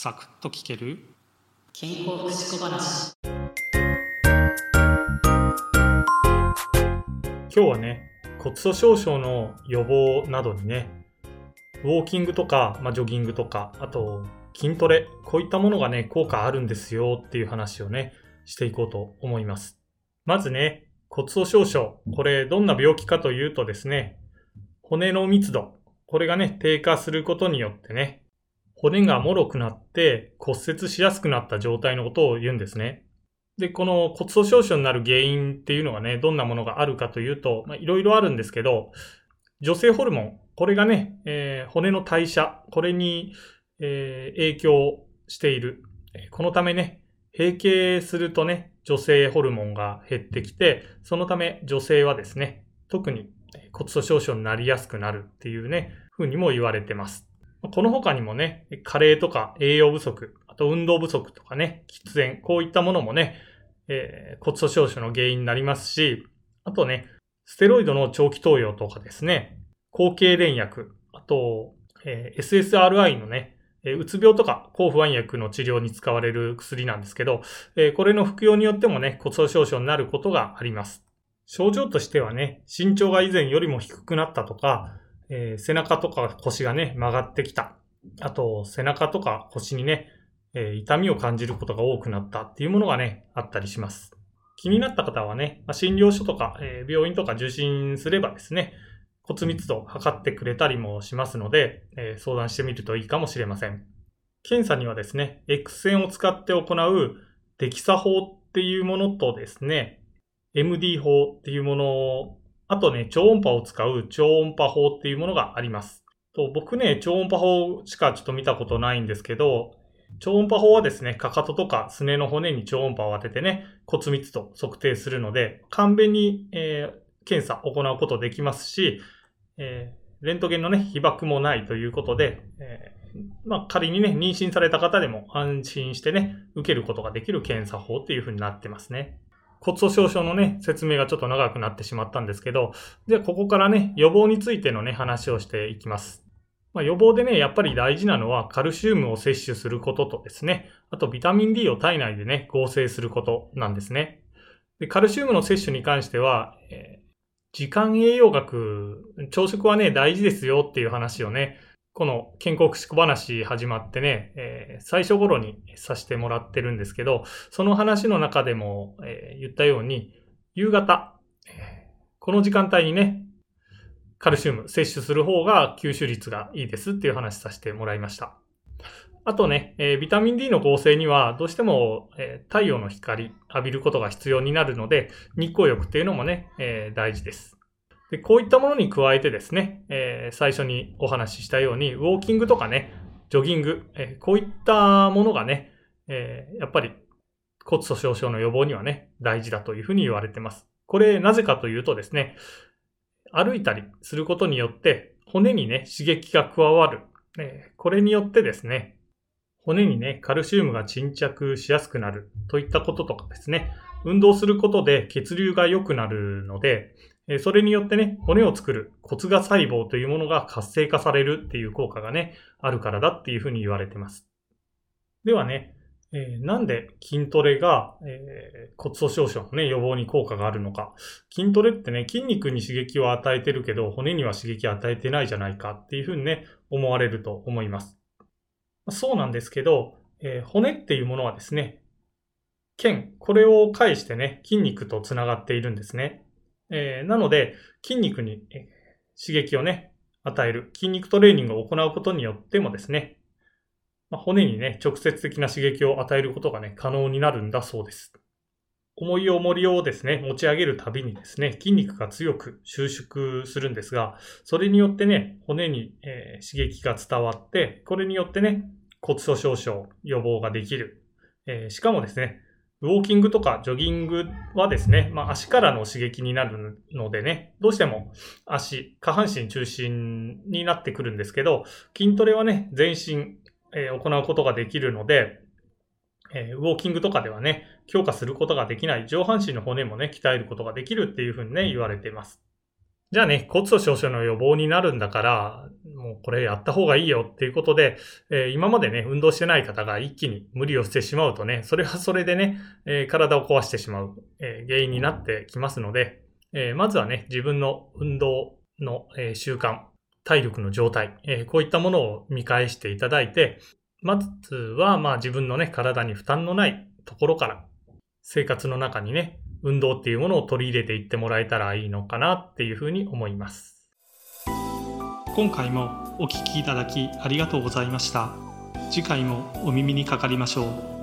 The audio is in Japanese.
サクッと聞ける？健康福祉小話。今日はね骨粗しょう症の予防などにねウォーキングとか、まあ、ジョギングとかあと筋トレこういったものがね効果あるんですよっていう話をねしていこうと思います。まずね骨粗しょう症。これどんな病気かというとですね骨の密度。これがね低下することによってね骨が脆くなって骨折しやすくなった状態のことを言うんですね。で、この骨粗鬆症になる原因っていうのがね、どんなものがあるかというと、まあ、いろいろあるんですけど、女性ホルモン、これがね、えー、骨の代謝、これに、えー、影響している。このためね、閉経するとね、女性ホルモンが減ってきて、そのため女性はですね、特に骨粗鬆症になりやすくなるっていうね、ふうにも言われてます。この他にもね、加齢とか栄養不足、あと運動不足とかね、喫煙、こういったものもね、えー、骨粗鬆症の原因になりますし、あとね、ステロイドの長期投与とかですね、抗痙攣薬、あと、えー、SSRI のね、えうつ病とか抗不安薬の治療に使われる薬なんですけど、えー、これの服用によってもね、骨粗鬆症になることがあります。症状としてはね、身長が以前よりも低くなったとか、えー、背中とか腰がね、曲がってきた。あと、背中とか腰にね、えー、痛みを感じることが多くなったっていうものがね、あったりします。気になった方はね、まあ、診療所とか、えー、病院とか受診すればですね、骨密度を測ってくれたりもしますので、え、相談してみるといいかもしれません。検査にはですね、X 線を使って行うデキサ法っていうものとですね、MD 法っていうものあとね、超音波を使う超音波法っていうものがあります。と僕ね、超音波法しかちょっと見たことないんですけど、超音波法はですね、かかととかすねの骨に超音波を当ててね、骨密度測定するので、簡便に、えー、検査行うことできますし、えー、レントゲンのね、被曝もないということで、えー、まあ、仮にね、妊娠された方でも安心してね、受けることができる検査法っていう風になってますね。骨粗鬆症のね、説明がちょっと長くなってしまったんですけど、じゃあここからね、予防についてのね、話をしていきます。まあ、予防でね、やっぱり大事なのはカルシウムを摂取することとですね、あとビタミン D を体内でね、合成することなんですね。でカルシウムの摂取に関しては、えー、時間栄養学、朝食はね、大事ですよっていう話をね、この健康福祉小話始まってね、えー、最初頃にさせてもらってるんですけど、その話の中でも、えー、言ったように、夕方、えー、この時間帯にね、カルシウム摂取する方が吸収率がいいですっていう話させてもらいました。あとね、えー、ビタミン D の合成にはどうしても、えー、太陽の光浴びることが必要になるので、日光浴っていうのもね、えー、大事です。で、こういったものに加えてですね、えー、最初にお話ししたように、ウォーキングとかね、ジョギング、えー、こういったものがね、えー、やっぱり骨粗鬆症の予防にはね、大事だというふうに言われてます。これ、なぜかというとですね、歩いたりすることによって、骨にね、刺激が加わる。えこれによってですね、骨にね、カルシウムが沈着しやすくなるといったこととかですね、運動することで血流が良くなるので、それによってね、骨を作る骨芽細胞というものが活性化されるっていう効果がね、あるからだっていうふうに言われてます。ではね、えー、なんで筋トレが、えー、骨粗鬆症のね、予防に効果があるのか。筋トレってね、筋肉に刺激を与えてるけど、骨には刺激を与えてないじゃないかっていうふうにね、思われると思います。そうなんですけど、えー、骨っていうものはですね、腱、これを介してね、筋肉とつながっているんですね。えー、なので、筋肉に刺激をね、与える、筋肉トレーニングを行うことによってもですね、まあ、骨にね、直接的な刺激を与えることがね、可能になるんだそうです。重い重りをですね、持ち上げるたびにですね、筋肉が強く収縮するんですが、それによってね、骨に、えー、刺激が伝わって、これによってね、骨粗鬆症予防ができる。えー、しかもですね、ウォーキングとかジョギングはですね、まあ、足からの刺激になるのでね、どうしても足、下半身中心になってくるんですけど、筋トレはね、全身、えー、行うことができるので、えー、ウォーキングとかではね、強化することができない上半身の骨もね、鍛えることができるっていうふうにね、言われています。じゃあね、骨粗鬆症の予防になるんだから、もうこれやった方がいいよっていうことで、えー今までね、運動してない方が一気に無理をしてしまうとね、それはそれでね、えー体を壊してしまう、えー原因になってきますので、えーまずはね、自分の運動の、えー習慣、体力の状態、えーこういったものを見返していただいて、まずは、まあ自分のね、体に負担のないところから、生活の中にね、運動っていうものを取り入れていってもらえたらいいのかなっていうふうに思います。今回もお聞きいただきありがとうございました。次回もお耳にかかりましょう。